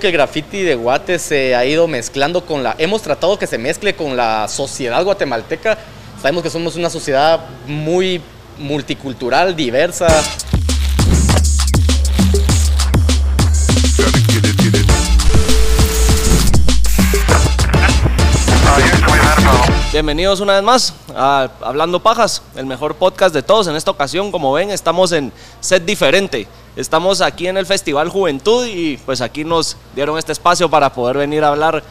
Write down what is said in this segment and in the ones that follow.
que el graffiti de Guate se ha ido mezclando con la... Hemos tratado que se mezcle con la sociedad guatemalteca. Sabemos que somos una sociedad muy multicultural, diversa. Bienvenidos una vez más a Hablando Pajas, el mejor podcast de todos. En esta ocasión, como ven, estamos en set diferente. Estamos aquí en el Festival Juventud y pues aquí nos dieron este espacio para poder venir a hablar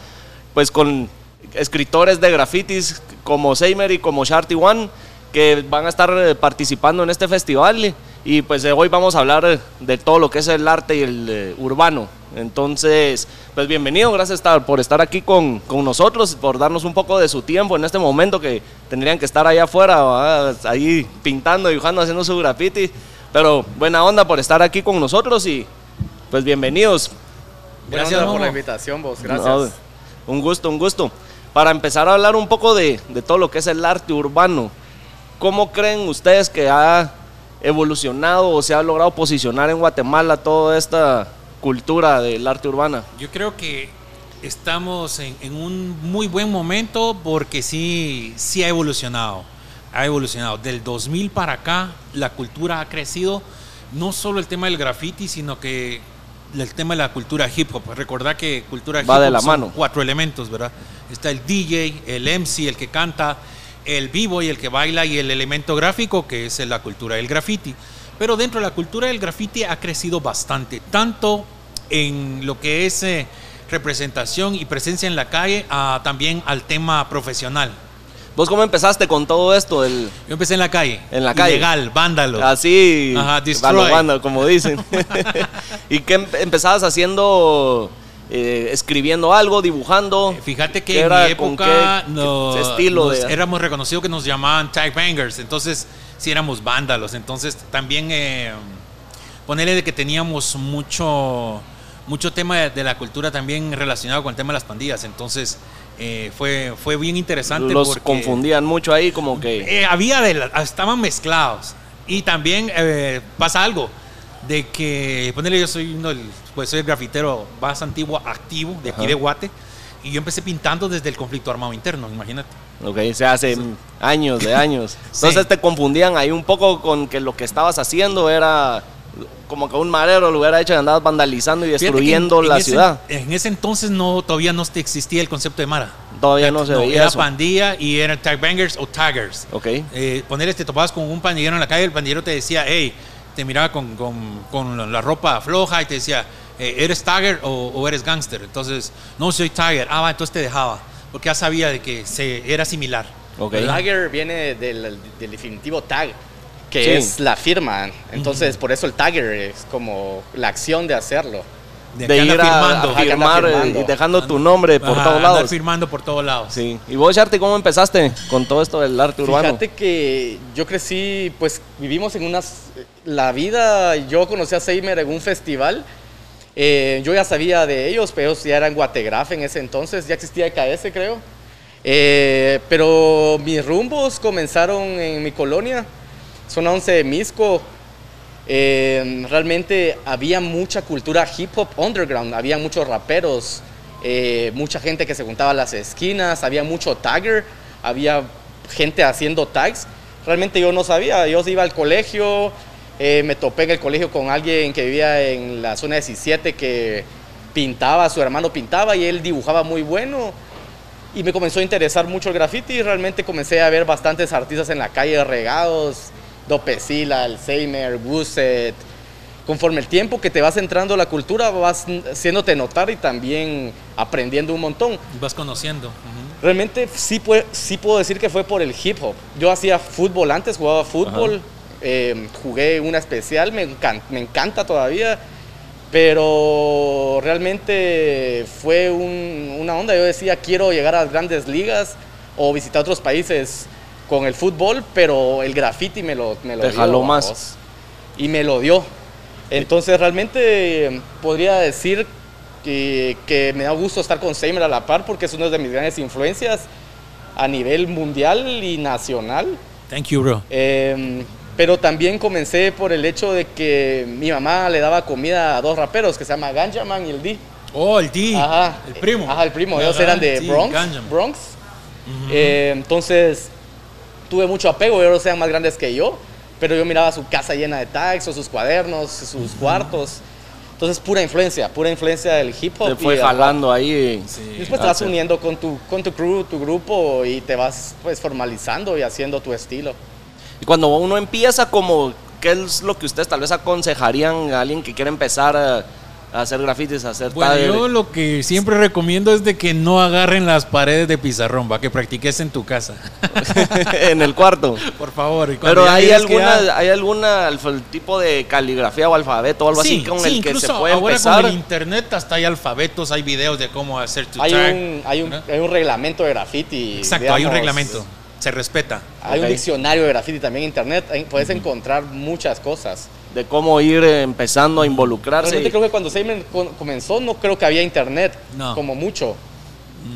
pues con escritores de grafitis como Seymer y como Sharty One que van a estar eh, participando en este festival y pues hoy vamos a hablar de todo lo que es el arte y el eh, urbano. Entonces, pues bienvenido, gracias por estar aquí con, con, nosotros, por darnos un poco de su tiempo en este momento que tendrían que estar allá afuera, ahí pintando, dibujando, haciendo su graffiti. Pero buena onda por estar aquí con nosotros y pues bienvenidos. Gracias por la invitación, vos, gracias. un gusto, un gusto. Para empezar a hablar un poco de, de todo lo que es el arte urbano, ¿cómo creen ustedes que ha evolucionado o se ha logrado posicionar en Guatemala toda esta cultura del arte urbana? Yo creo que estamos en, un muy buen momento porque sí, sí ha evolucionado. Ha evolucionado. Del 2000 para acá, la cultura ha crecido. No solo el tema del graffiti, sino que el tema de la cultura hip hop. Recordad que cultura hip hop de la mano. cuatro elementos, ¿verdad? Está el DJ, el MC, el que canta, el vivo y el que baila y el elemento gráfico, que es la cultura del graffiti. Pero dentro de la cultura del graffiti ha crecido bastante, tanto en lo que es eh, representación y presencia en la calle, a, también al tema profesional. ¿Vos cómo empezaste con todo esto? Del... Yo empecé en la calle. En la calle. Legal, vándalo. Así, Ajá, vándalo, como dicen. ¿Y qué em-, empezabas haciendo? Eh, escribiendo algo, dibujando. Fíjate que en mi época estilo éramos reconocidos que nos llamaban tag bangers, entonces si éramos vándalos. Entonces también eh, ponerle de que teníamos mucho, mucho tema de, la cultura también relacionado con el tema de las pandillas. Entonces eh, fue, fue bien interesante. Los confundían mucho ahí como que... Eh, había de estaban mezclados. Y también eh, pasa algo de que, ponerle yo soy uno pues soy el grafitero más antiguo activo de aquí de Guate y yo empecé pintando desde el conflicto armado interno, imagínate. Ok, se hace años de años. Entonces te confundían ahí un poco con que lo que estabas haciendo era como que un marero lo hubiera hecho y andabas vandalizando y destruyendo la ciudad. En ese entonces no todavía no existía el concepto de Mara. Todavía no se veía Era pandilla y eran tag bangers o taggers. Ok. Eh, poner este topabas con un pandillero en la calle, el pandillero te decía, hey, te miraba con, con, con la ropa floja y te decía, eh, ¿eres tagger o, eres gangster? Entonces, no, soy tagger. Ah, va, entonces te dejaba, porque ya sabía de que se, era similar. Okay. Tagger viene del, definitivo tag, que es la firma. Entonces, por eso el tagger es como la acción de hacerlo. De, ir a, firmar eh, y dejando tu nombre por todos lados. firmando por todos lados. Sí. ¿Y vos, Charty, cómo empezaste con todo esto del arte urbano? Fíjate que yo crecí, pues vivimos en unas... La vida, yo conocí a Seymer en un festival eh, yo ya sabía de ellos, pero ellos ya eran Guategraf en ese entonces, ya existía EKS creo. Eh, pero mis rumbos comenzaron en mi colonia, zona 11 de Misco. Eh, realmente había mucha cultura hip hop underground, había muchos raperos, mucha gente que se juntaba a las esquinas, había mucho tagger, había gente haciendo tags. Realmente yo no sabía, yo iba al colegio, eh, me topé en el colegio con alguien que vivía en la zona 17 que pintaba, su hermano pintaba y él dibujaba muy bueno. Y me comenzó a interesar mucho el graffiti y realmente comencé a ver bastantes artistas en la calle regados, Dopesila, Alzheimer, Gusset. Conforme el tiempo que te vas entrando a la cultura, vas haciéndote notar y también aprendiendo un montón. Vas conociendo. Realmente sí, sí puedo decir que fue por el hip hop. Yo hacía fútbol antes, jugaba fútbol. Eh, jugué una especial, me, me encanta todavía, pero realmente fue una onda. Yo decía, quiero llegar a las grandes ligas o visitar otros países con el fútbol, pero el graffiti me lo, me lo Te dio. más. Y me lo dio. Entonces realmente podría decir que, que, me da gusto estar con Seymour a la par porque es una de mis grandes influencias a nivel mundial y nacional. Thank you, bro. Eh, pero también comencé por el hecho de que mi mamá le daba comida a dos raperos que se llama Ganjaman y el D. Oh, el D. Ajá. El primo. Ajá, el primo. Ellos eran de Bronx. Bronx. Eh, entonces, tuve mucho apego. Ellos eran más grandes que yo. Pero yo miraba su casa llena de tags o sus cuadernos, sus cuartos. Entonces, pura influencia, pura influencia del hip hop. Te fue y, ah, jalando ahí. Sí. y Después te vas uniendo con tu, con tu crew, tu grupo y te vas pues formalizando y haciendo tu estilo. Y cuando uno empieza, como, ¿qué es lo que ustedes tal vez aconsejarían a alguien que quiere empezar hacer grafitis, a hacer Bueno, yo lo que siempre recomiendo es de que no agarren las paredes de pizarrón, va, que practiques en tu casa. en el cuarto. Por favor. Pero ya hay alguna, ya- hay alguna tipo de caligrafía o alfabeto o algo así Sí, con sí, el que se puede ahora empezar. con el internet hasta hay alfabetos, hay videos de cómo hacer tu Hay tag. un, hay, un, hay un reglamento de graffiti. Exacto, hay un reglamento. Se respeta. Hay un diccionario de graffiti también en internet. puedes encontrar muchas cosas. De cómo ir empezando a involucrarse. Realmente creo que cuando Seymour comenzó no creo que había internet No. como mucho.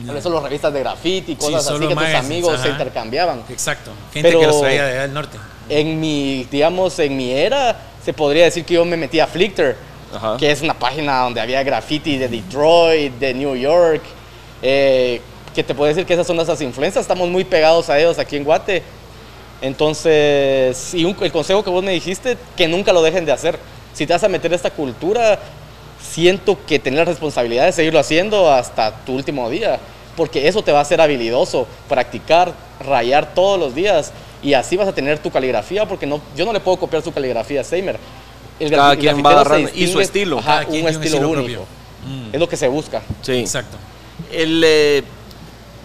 Por eso las revistas de graffiti, cosas así solo que tus amigos se ajá. intercambiaban. Exacto. Gente Pero- que los traía de allá del norte. En mi, digamos, en mi era, se podría decir que yo me metí a Flickr, Ajá. que es una página donde había graffiti de Detroit, de New York, eh, que te puedo decir que esas son nuestras influencias, estamos muy pegados a ellos aquí en Guate. Entonces, y un- el consejo que vos me dijiste, que nunca lo dejen de hacer. Si te vas a meter a esta cultura, siento que tener la responsabilidad de seguirlo haciendo hasta tu último día, porque eso te va a hacer habilidoso, practicar, rayar todos los días y así vas a tener tu caligrafía, porque no, yo no le puedo copiar su caligrafía a Seymour. El Cada graf- el quien va agarrando- y su estilo. ajá, Cada un, quien tiene un estilo, estilo único. Mm. Es lo que se busca. Sí. Exacto. El eh,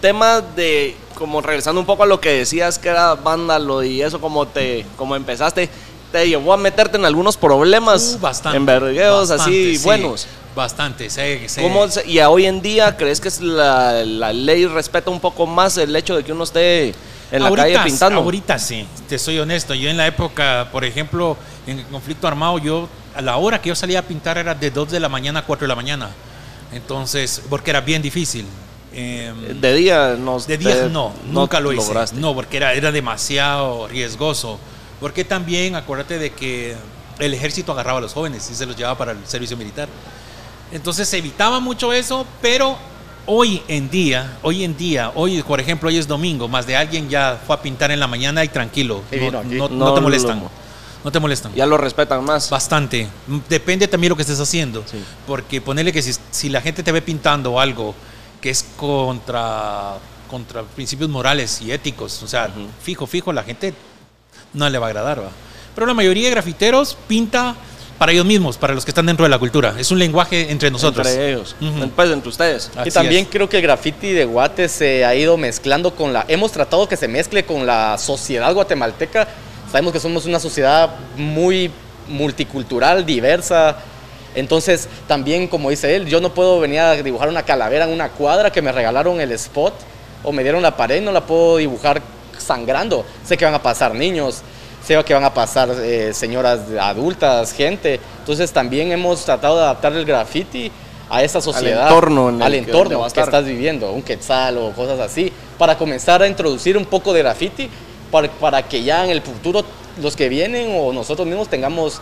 tema de, como regresando un poco a lo que decías que era vándalo y eso, como te como empezaste, te llevó a meterte en algunos problemas, Uh, bastante. en vergueos así sí, buenos. Bastante. sé- sé- ¿Cómo y a hoy en día crees que es la, la ley respeta un poco más el hecho de que uno esté en la ahorita, calle pintando? Ahorita sí, te soy honesto. Yo en la época, por ejemplo, en el conflicto armado, yo a la hora que yo salía a pintar era de 2 de la mañana a 4 de la mañana. Entonces, porque era bien difícil. Em, De día nos de 10 te- no, nunca lo hice. lograste. No, porque era, era demasiado riesgoso. Porque también, acuérdate de que el ejército agarraba a los jóvenes y se los llevaba para el servicio militar. Entonces se evitaba mucho eso, pero hoy en día, hoy en día, hoy por ejemplo, hoy es domingo, más de alguien ya fue a pintar en la mañana y tranquilo, Sí, no, no- no No te molestan. No te molestan. Ya lo respetan más. Bastante. Depende también lo que estés haciendo. Sí. Porque ponerle que si, si la gente te ve pintando algo que es contra, contra principios morales y éticos, o sea, fijo, fijo, la gente no le va a agradar. ¿va? Pero la mayoría de grafiteros pinta para ellos mismos, para los que están dentro de la cultura. Es un lenguaje entre nosotros. Entre ellos. Ujú. Pues entre ustedes. Así y también es. creo que el graffiti de Guate se ha ido mezclando con la... Hemos tratado que se mezcle con la sociedad guatemalteca. Sabemos que somos una sociedad muy multicultural, diversa. Entonces, también, como dice él, yo no puedo venir a dibujar una calavera en una cuadra que me regalaron el spot o me dieron la pared, no la puedo dibujar sangrando. Sé que van a pasar niños, sé que van a pasar eh, señoras adultas, gente. Entonces, también hemos tratado de adaptar el graffiti a esa sociedad, entorno en al que- entorno que estás viviendo, un quetzal o cosas así, para comenzar a introducir un poco de graffiti para, para que ya en el futuro los que vienen o nosotros mismos tengamos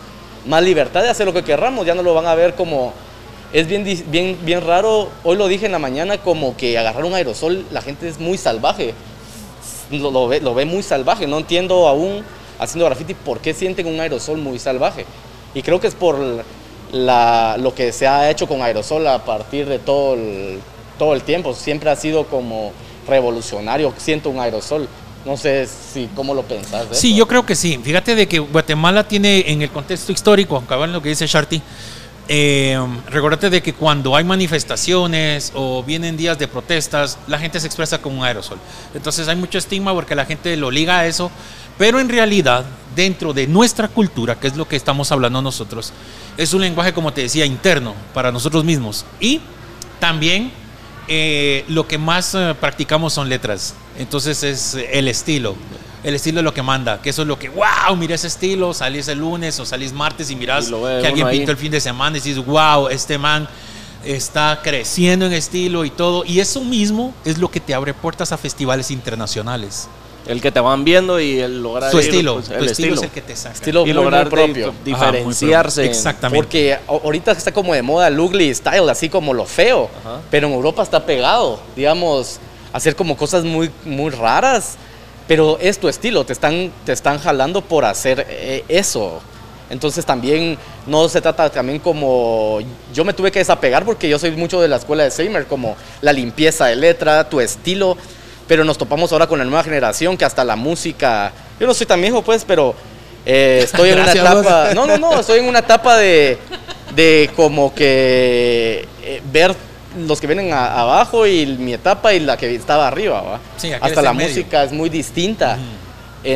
más libertad de hacer lo que querramos, ya no lo van a ver como... Es bien, bien, bien raro, hoy lo dije en la mañana, como que agarrar un aerosol, la gente es muy salvaje, lo, lo ve, lo ve muy salvaje, no entiendo aún haciendo graffiti por qué sienten un aerosol muy salvaje. Y creo que es por lo que se ha hecho con aerosol a partir de todo el, todo el tiempo. Siempre ha sido como revolucionario, siento un aerosol. No sé si cómo lo pensás. Sí, yo creo que sí. Fíjate de que Guatemala tiene en el contexto histórico, cabal lo que dice Sharty, eh, recordate de que cuando hay manifestaciones o vienen días de protestas, la gente se expresa con un aerosol. Entonces hay mucho estigma porque la gente lo liga a eso, pero en realidad dentro de nuestra cultura, que es lo que estamos hablando nosotros, es un lenguaje, como te decía, interno para nosotros mismos. Y también eh, lo que más eh, practicamos son letras. Entonces es eh, el estilo. El estilo es lo que manda, que eso es lo que, wow, mira ese estilo, salís el lunes o salís martes y mirás Y que alguien ahí. pintó el fin de semana y dices, wow, este man está creciendo en estilo y todo. Y eso mismo es lo que te abre puertas a festivales internacionales. El que te van viendo y el lograr Tu ir, estilo, pues, tu el estilo, estilo. es el que te saca. Estilo y lograr propio. diferenciarse. en- Exactamente. Porque a- ahorita está como de moda el ugly style, así como lo feo. Ajá. Pero en Europa está pegado, digamos, hacer como cosas muy, muy raras. Pero es tu estilo, te están, te están jalando por hacer eh, eso. Entonces también no se trata también como... Yo me tuve que desapegar porque yo soy mucho de la escuela de Seimer, como la limpieza de letra, tu estilo. Pero nos topamos ahora con la nueva generación que hasta la música... Yo no soy tan viejo pues, pero eh, estoy en una Gracias, etapa... No, no, no, estoy en una etapa de, de como que eh, ver los que vienen a- abajo y mi etapa y la que estaba arriba, ¿va? Sí, aquí Hasta la en medio. música es muy distinta.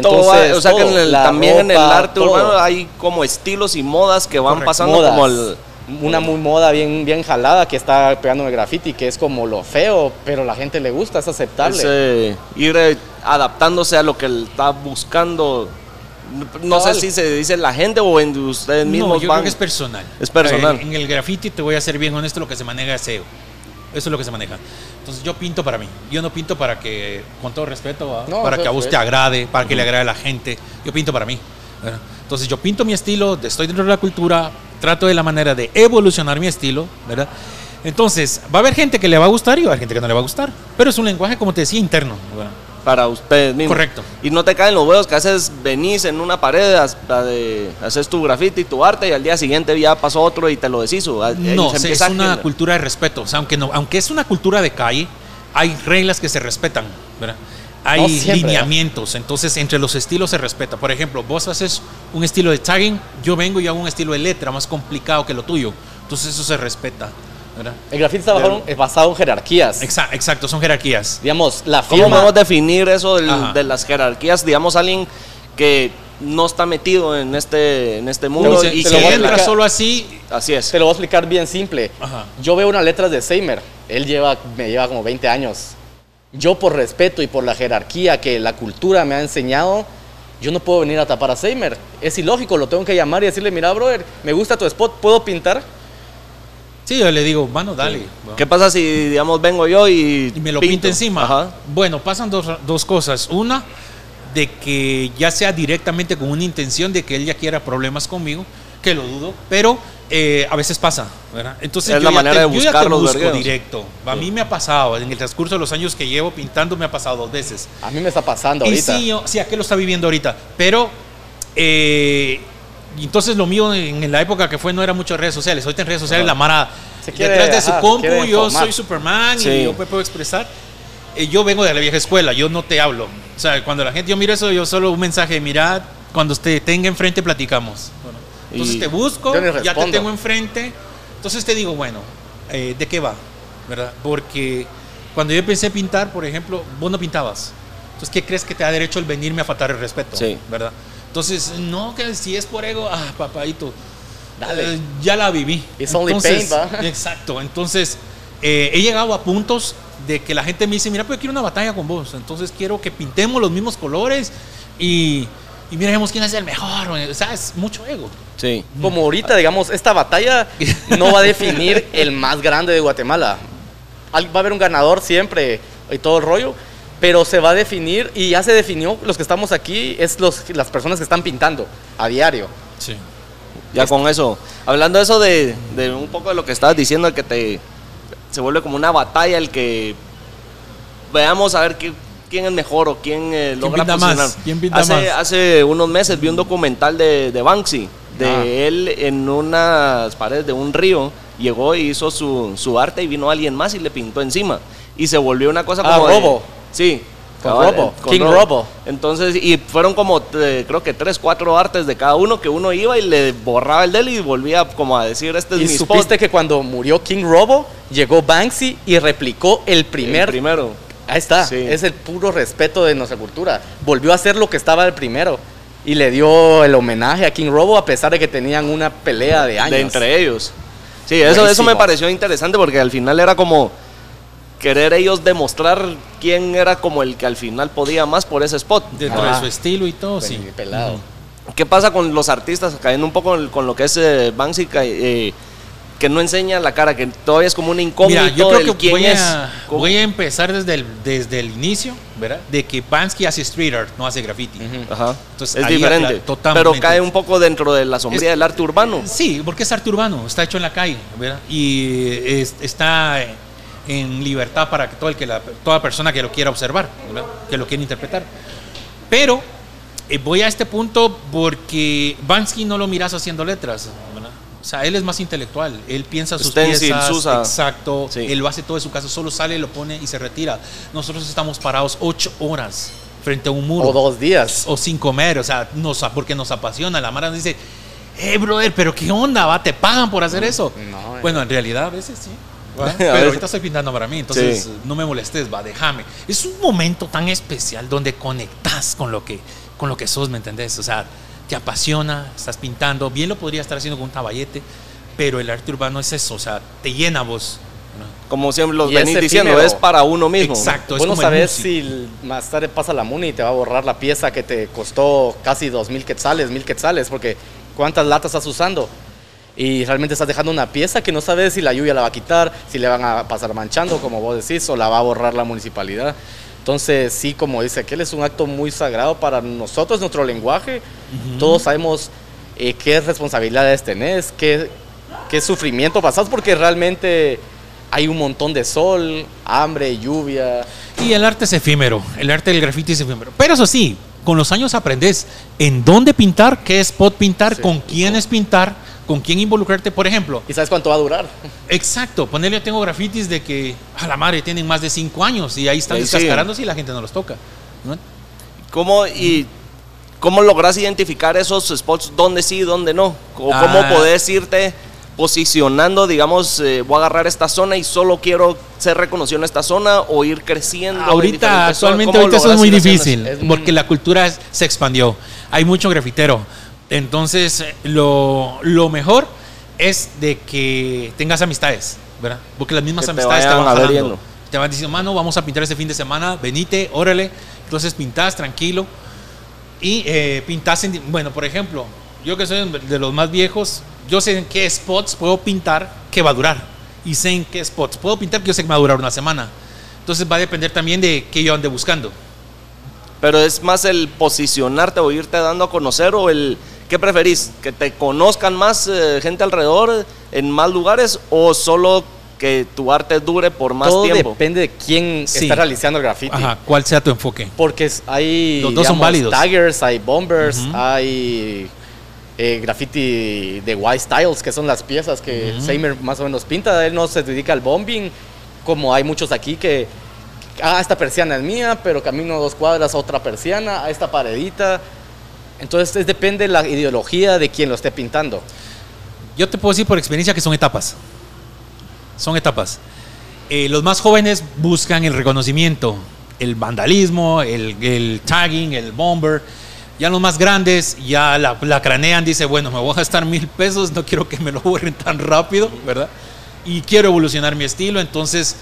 Todo va- Entonces, o sea que en el- también en el arte todo. urbano hay como estilos y modas que van pasando Modas. como el... Una muy moda bien, bien jalada que está pegando el graffiti, que es como lo feo, pero la gente le gusta, es aceptable. es, eh, ir eh, adaptándose a lo que él está buscando. No sé si se dice la gente o en ustedes mismos No, yo van. creo que es personal. Es personal. Eh, En el graffiti te voy a ser bien honesto, lo que se maneja es SEO. Eso es lo que se maneja. Entonces yo pinto para mí. Yo no pinto para que, con todo respeto. No, para que a es vos te bien. agrade, para que le agrade a la gente. Yo pinto para mí. Entonces yo pinto mi estilo, estoy dentro de la cultura, trato de la manera de evolucionar mi estilo, ¿verdad? Entonces, va a haber gente que le va a gustar y va a haber gente que no le va a gustar. Pero es un lenguaje, como te decía, interno. ¿verdad? para ustedes mismos. Correcto. Y no te caen los huevos que haces, venís en una pared, hasta de, haces tu graffiti, tu arte y al día siguiente ya pasó otro y te lo deshizo. No, se es a una generar. cultura de respeto. O sea, aunque, no, aunque es una cultura de calle, hay reglas que se respetan, ¿verdad? Hay No siempre, lineamientos, entonces entre los estilos se respeta. Por ejemplo, vos haces un estilo de tagging, yo vengo y hago un estilo de letra más complicado que lo tuyo. Entonces eso se respeta, ¿verdad? El graffiti está basado, es basado en jerarquías. Exa- Exacto, son jerarquías. Digamos, la ¿Cómo firma... podemos definir eso del- de las jerarquías? Digamos, alguien que no está metido en este, en este mundo si y te si lo voy a que entra explicar. solo así, así es. Te lo voy a explicar bien simple. Ajá. Yo veo unas letras de Seimer. Él lleva, me lleva como 20 años. Yo por respeto y por la jerarquía que la cultura me ha enseñado, yo no puedo venir a tapar a Seimer. Es ilógico, lo tengo que llamar y decirle, mira, brother, me gusta tu spot, ¿puedo pintar? sí, yo le digo, mano, dale. ¿va? ¿Qué pasa si, digamos, vengo yo y, y me lo pinto? pinta encima. Ajá. Bueno, pasan dos, dos cosas. Una, de que ya sea directamente con una intención de que él ya quiera problemas conmigo, que lo dudo, pero eh, a veces pasa, ¿verdad? Entonces Es yo la ya manera te, de yo ya buscar te los busco vergueros. directo. A mí me ha pasado, en el transcurso de los años que llevo pintando me ha pasado dos veces. A mí me está pasando Y ahorita. sí, yo, sí, aquí lo está viviendo ahorita. Pero, eh, y entonces lo mío en, en la época que fue no era mucho redes sociales. Ahorita en redes sociales la Mara, Se quiere, detrás de su ajá, se compu, quiere yo informar. soy Superman Sí. y yo me puedo expresar. Eh, yo vengo de la vieja escuela, yo no te hablo. O sea, cuando la gente, yo miro eso, yo solo un mensaje, mirad, cuando te tenga enfrente platicamos. Entonces Y te busco, ya te tengo enfrente. Entonces te digo, bueno, eh, ¿de qué va? ¿Verdad? Porque cuando yo empecé a pintar, por ejemplo, vos no pintabas. Entonces, ¿qué crees que te da derecho el venirme a faltar el respeto? Sí. ¿Verdad? Entonces, no, que si es por ego, ah, papadito, Dale. eh, ya la viví. It's only Entonces, pain, ¿va? Exacto. Entonces, eh, he llegado a puntos de que la gente me dice, mira, pues yo quiero una batalla con vos. Entonces, quiero que pintemos los mismos colores y, y miremos quién es el mejor. O sea, es mucho ego. Sí. Como ahorita, digamos, esta batalla no va a definir el más grande de Guatemala. Al- Va a haber un ganador siempre y todo el rollo, pero se va a definir y ya se definió, los que estamos aquí, es los, las personas que están pintando a diario. Sí. Ya con eso, hablando de eso de, de un poco de lo que estabas diciendo, de que te se vuelve como una batalla el que veamos a ver qué- quién es mejor o quién eh, logra pinta más? ¿Quién pinta hace, más? hace unos meses vi un documental de, de Banksy, de Ah. él en unas paredes de un río, llegó y hizo su, su arte y vino alguien más y le pintó encima. Y se volvió una cosa Ah, como... de- Robo. sí. Con cabal, Robo, con King Robo. Entonces, y fueron como, eh, creo que tres, cuatro artes de cada uno que uno iba y le borraba el del y volvía como a decir, este es Y mi supiste spot. que cuando murió King Robo, llegó Banksy y replicó el El primer... primero. Ahí está, Sí. es el puro respeto de nuestra cultura. Volvió a hacer lo que estaba el primero y le dio el homenaje a King Robo a pesar de que tenían una pelea de años. de entre ellos. Sí, eso, me pareció interesante porque al final era como querer ellos demostrar quién era como el que al final podía más por ese spot. Dentro Ah. de su estilo y todo, Pues, sí. pelado. ¿Qué pasa con los artistas? Cayendo un poco con- lo que es eh, Banksy, eh, que no enseña la cara, que todavía es como un incógnito Mira, yo creo del que quién voy es. a, voy a empezar desde el, desde el inicio, ¿verdad? De que Bansky hace street art, no hace graffiti. Ajá. Entonces, es diferente. totalmente. Pero cae un poco dentro de la sombría Es- del arte urbano. Sí, porque es arte urbano, está hecho en la calle, ¿verdad? Y es- está en libertad para que todo el que la, toda persona que lo quiera observar, ¿verdad? que lo quiera interpretar. Pero eh, voy a este punto porque Bansky no lo miras haciendo letras. O sea, él es más intelectual, él piensa sus Stencils piezas, usa. exacto, Sí. él lo hace todo en su casa, solo sale, lo pone y se retira. Nosotros estamos parados ocho horas frente a un muro O dos días. o sin comer, o sea, nos, porque nos apasiona. La Mara nos dice, hey, brother, pero qué onda, va, te pagan por hacer eso. No, eh. bueno, en realidad a veces sí. Pero veces. ahorita estoy pintando para mí, entonces Sí. no me molestes, va, déjame. Es un momento tan especial donde conectas con lo que, con lo que sos, ¿me entendés? O sea, te apasiona, estás pintando, bien lo podría estar haciendo con un caballete, pero el arte urbano es eso, o sea, te llena vos. ¿no? Como siempre los Y venís diciendo, es para uno mismo. Exacto, es Vos no sabes si más tarde pasa la MUNI y te va a borrar la pieza que te costó casi dos mil quetzales, mil quetzales, porque cuántas latas estás usando. Y realmente estás dejando una pieza que no sabes si la lluvia la va a quitar, si le van a pasar manchando, como vos decís, o la va a borrar la municipalidad. Entonces, sí, como dice aquel, es un acto muy sagrado para nosotros, nuestro lenguaje. Todos sabemos eh, qué responsabilidades tenés, qué, qué sufrimiento pasás, porque realmente hay un montón de sol, hambre, lluvia. Y el arte es efímero, el arte del graffiti es efímero. Pero eso sí, con los años aprendes en dónde pintar, qué spot pintar, Sí. con quiénes pintar, con quién involucrarte. Por ejemplo, ¿Y sabes cuánto va a durar? exacto, ponerle yo tengo grafitis de que a la madre tienen más de cinco años y ahí están sí. descascarándose y la gente no los toca. ¿no? ¿Cómo, y cómo logras identificar esos spots dónde sí y dónde no? ¿O Ah. cómo podés irte posicionando, digamos, eh, voy a agarrar esta zona y solo quiero ser reconocido en esta zona o ir creciendo? en Ahorita, actualmente, ¿Cómo ahorita eso es muy difícil Es muy- porque la cultura es- se expandió. Hay mucho grafitero. Entonces, lo, lo mejor es de que tengas amistades, ¿verdad? Porque las mismas Que amistades te, van jalando. Te van diciendo, mano, vamos a pintar este fin de semana, venite, órale. Entonces pintás tranquilo y eh, pintás en... Bueno, por ejemplo, yo que soy de los más viejos, yo sé en qué spots puedo pintar que va a durar. Y sé en qué spots puedo pintar que yo sé que me va a durar una semana. Entonces va a depender también de qué yo ande buscando. Pero es más el posicionarte o irte dando a conocer o el... ¿Qué preferís? ¿Que te conozcan más eh, gente alrededor en más lugares o solo que tu arte dure por más Todo tiempo? depende de quién Sí. está realizando el graffiti. Ajá, ¿cuál sea tu enfoque? Porque es- hay Los dos son válidos. taggers, hay bombers, Ujú. hay eh, graffiti de white styles, que son las piezas que Ujú. Seimer más o menos pinta. Él no se dedica al bombing, como hay muchos aquí que, ah, esta persiana es mía, pero camino dos cuadras a otra persiana, a esta paredita. Entonces es- depende de la ideología de quien lo esté pintando. Yo te puedo decir por experiencia que son etapas. Son etapas. Eh, los más jóvenes buscan el reconocimiento, el vandalismo, el, tagging, el bomber. Ya los más grandes ya la, la cranean, dice, bueno, me voy a gastar mil pesos, no quiero que me lo borren tan rápido, ¿verdad? Y quiero evolucionar mi estilo, entonces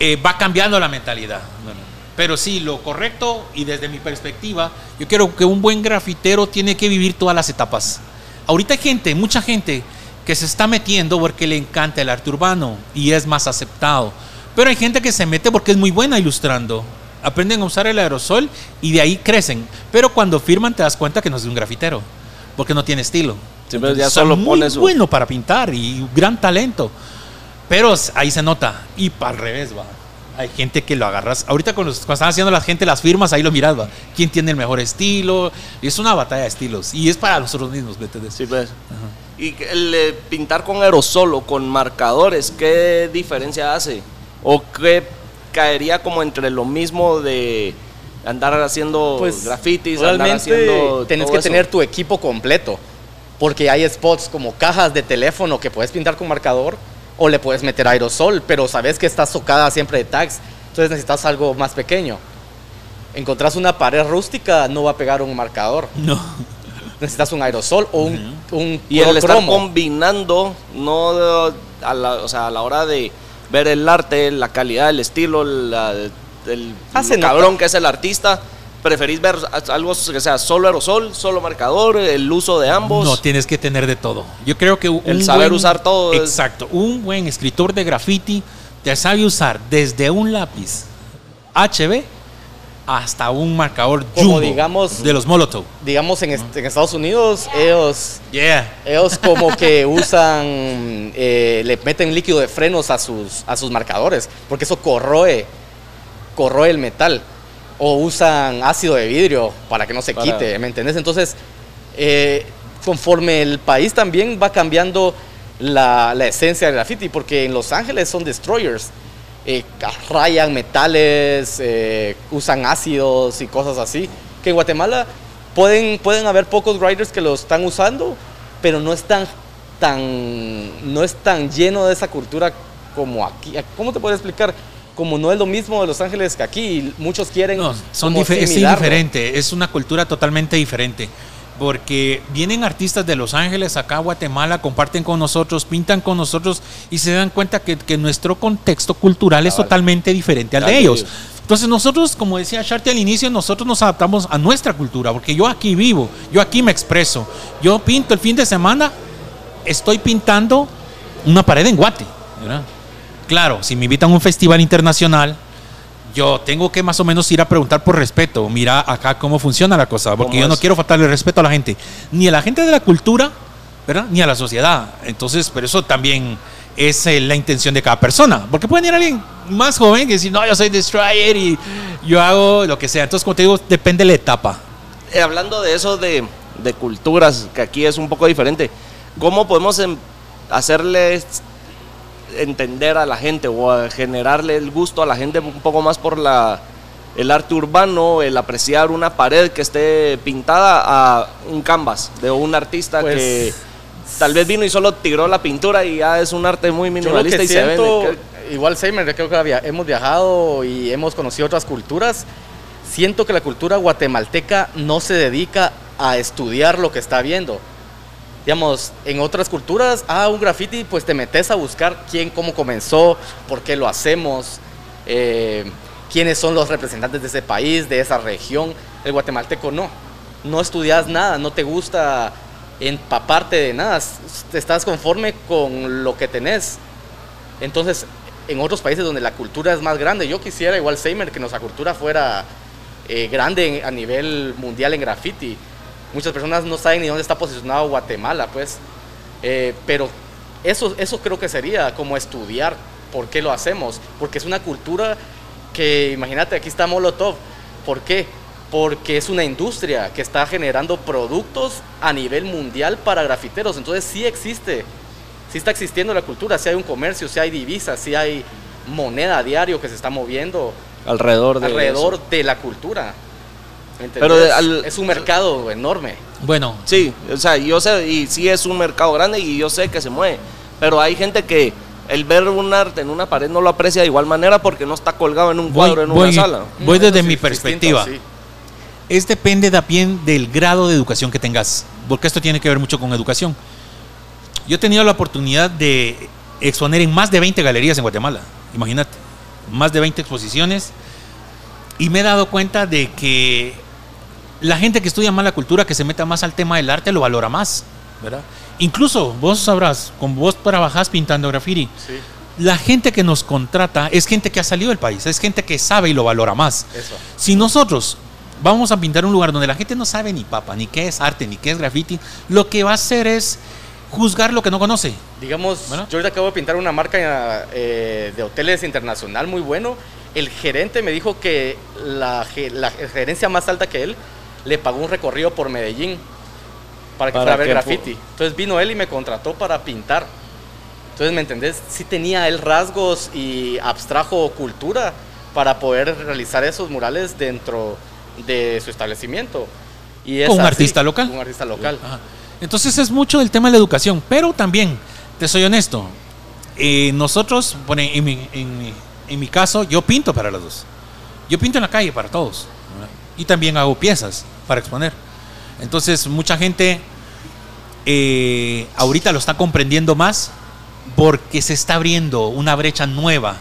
eh, va cambiando la mentalidad. Bueno, pero sí, lo correcto y desde mi perspectiva, yo quiero que un buen grafitero tiene que vivir todas las etapas. Ahorita hay gente, mucha gente que se está metiendo porque le encanta el arte urbano y es más aceptado. Pero hay gente que se mete porque es muy buena ilustrando. Aprenden a usar el aerosol y de ahí crecen. Pero cuando firman te das cuenta que no es de un grafitero, porque no tiene estilo. Sí, pero ya solo muy bueno para pintar y gran talento. Pero ahí se nota. Y para al revés, va. Hay gente que lo agarras. Ahorita los, cuando están haciendo la gente las firmas, ahí lo miras, va. ¿Quién tiene el mejor estilo? Es una batalla de estilos. Y es para nosotros mismos, ¿me entiendes? Sí, pues. Y el eh, pintar con aerosol o con marcadores, ¿qué diferencia hace? ¿O qué caería como entre lo mismo de andar haciendo Pues grafitis, andar realmente haciendo tenés que eso? tener tu equipo completo. Porque hay spots como cajas de teléfono que puedes pintar con marcador o le puedes meter aerosol, pero sabes que está socada siempre de tags. Entonces necesitas algo más pequeño. Encontrás una pared rústica, no va a pegar un marcador. No. Necesitas un aerosol o un, un Y el color estar cromo. combinando, no a la, o sea, a la hora de ver el arte, la calidad, el estilo, la- el Hace lo cabrón nota. que es el artista, ¿Preferís ver algo que sea solo aerosol, solo marcador, el uso de ambos? No, tienes que tener de todo. Yo creo que un el saber usar todo. Exacto. Un buen escritor de graffiti te sabe usar desde un lápiz HB hasta un marcador como digamos de los Molotov. Digamos en, Estados Unidos ellos ellos como que usan eh, le meten líquido de frenos a sus a sus marcadores porque eso corroe corroe el metal o usan ácido de vidrio para que no se quite, ¿me entendés? Entonces eh, conforme el país también va cambiando la, la esencia del graffiti porque en Los Ángeles son destroyers eh, rayan metales, eh, usan ácidos y cosas así. Que en Guatemala pueden, pueden haber pocos riders que lo están usando, pero no es tan, tan, no es tan lleno de esa cultura como aquí. ¿Cómo te puedo explicar? Como no es lo mismo de Los Ángeles que aquí, muchos quieren. No, son es diferente, es una cultura totalmente diferente porque vienen artistas de Los Ángeles acá a Guatemala, comparten con nosotros, pintan con nosotros y se dan cuenta que, nuestro contexto cultural es totalmente diferente al de ellos. Entonces nosotros, como decía Sharty al inicio, nosotros nos adaptamos a nuestra cultura, porque yo aquí vivo, yo aquí me expreso, yo pinto el fin de semana, estoy pintando una pared en Guate. Claro, si me invitan a un festival internacional, yo tengo que más o menos ir a preguntar por respeto. Mira acá cómo funciona la cosa, porque yo no quiero faltarle respeto a la gente, ni a la gente de la cultura, ¿verdad? Ni a la sociedad. Entonces, pero eso también es eh, la intención de cada persona, porque puede ir alguien más joven que decir, no, yo soy destroyer y yo hago lo que sea. Entonces, como te digo, depende de la etapa. Eh, hablando de eso de, de, culturas, que aquí es un poco diferente, ¿cómo podemos em, hacerle entender a la gente o generarle el gusto a la gente un poco más por la, el arte urbano, el apreciar una pared que esté pintada a un canvas de un artista pues, que tal vez vino y solo tiró la pintura y ya es un arte muy minimalista y se vende. Igual Seymour, creo que hemos viajado y hemos conocido otras culturas. Siento que la cultura guatemalteca no se dedica a estudiar lo que está viendo digamos, en otras culturas, ah, un graffiti, pues te metes a buscar quién, cómo comenzó, por qué lo hacemos, eh, quiénes son los representantes de ese país, de esa región. El guatemalteco no, no estudias nada, no te gusta empaparte de nada, estás conforme con lo que tenés. Entonces, en otros países donde la cultura es más grande, yo quisiera igual Seymour que nuestra cultura fuera eh, grande a nivel mundial en graffiti Muchas personas no saben ni dónde está posicionado Guatemala, pues. Eh, pero eso, eso creo que sería como estudiar por qué lo hacemos. Porque es una cultura que, imagínate, aquí está Molotov. ¿Por qué? Porque es una industria que está generando productos a nivel mundial para grafiteros. Entonces sí existe, sí está existiendo la cultura, sí hay un comercio, sí hay divisas, sí hay moneda a diario que se está moviendo alrededor de, alrededor de la cultura. Pero es un mercado enorme. Bueno, sí, o sea, yo sé, y sí es un mercado grande y yo sé que se mueve, pero hay gente que el ver un arte en una pared no lo aprecia de igual manera porque no está colgado en un cuadro en una sala. Voy desde mi perspectiva. Es depende también del grado de educación que tengas, porque esto tiene que ver mucho con educación. Yo he tenido la oportunidad de exponer en más de 20 galerías en Guatemala, imagínate, más de 20 exposiciones, y me he dado cuenta de que la gente que estudia más la cultura, que se meta más al tema del arte, lo valora más, ¿verdad? Incluso vos sabrás, con vos trabajas pintando graffiti. La gente que nos contrata es gente que ha salido del país, es gente que sabe y lo valora más. Si nosotros vamos a pintar un lugar donde la gente no sabe ni papa, ni qué es arte, ni qué es graffiti, lo que va a hacer es juzgar lo que no conoce. Digamos, yo ahorita acabo de pintar una marca eh, de hoteles internacional muy bueno. El gerente me dijo que la, la gerencia más alta que él le pagó un recorrido por Medellín para que fuera a ver graffiti. Entonces vino él y me contrató para pintar. Entonces, ¿me entendés? Sí tenía él rasgos y abstrajo cultura para poder realizar esos murales dentro de su establecimiento. Y es ¿Con un artista local? Un artista local. Entonces es mucho el tema de la educación, pero también, te soy honesto, eh, nosotros, bueno, en mi, en mi caso, yo pinto para los dos. Yo pinto en la calle para todos. Y también hago piezas para exponer. Entonces, mucha gente eh, ahorita lo está comprendiendo más porque se está abriendo una brecha nueva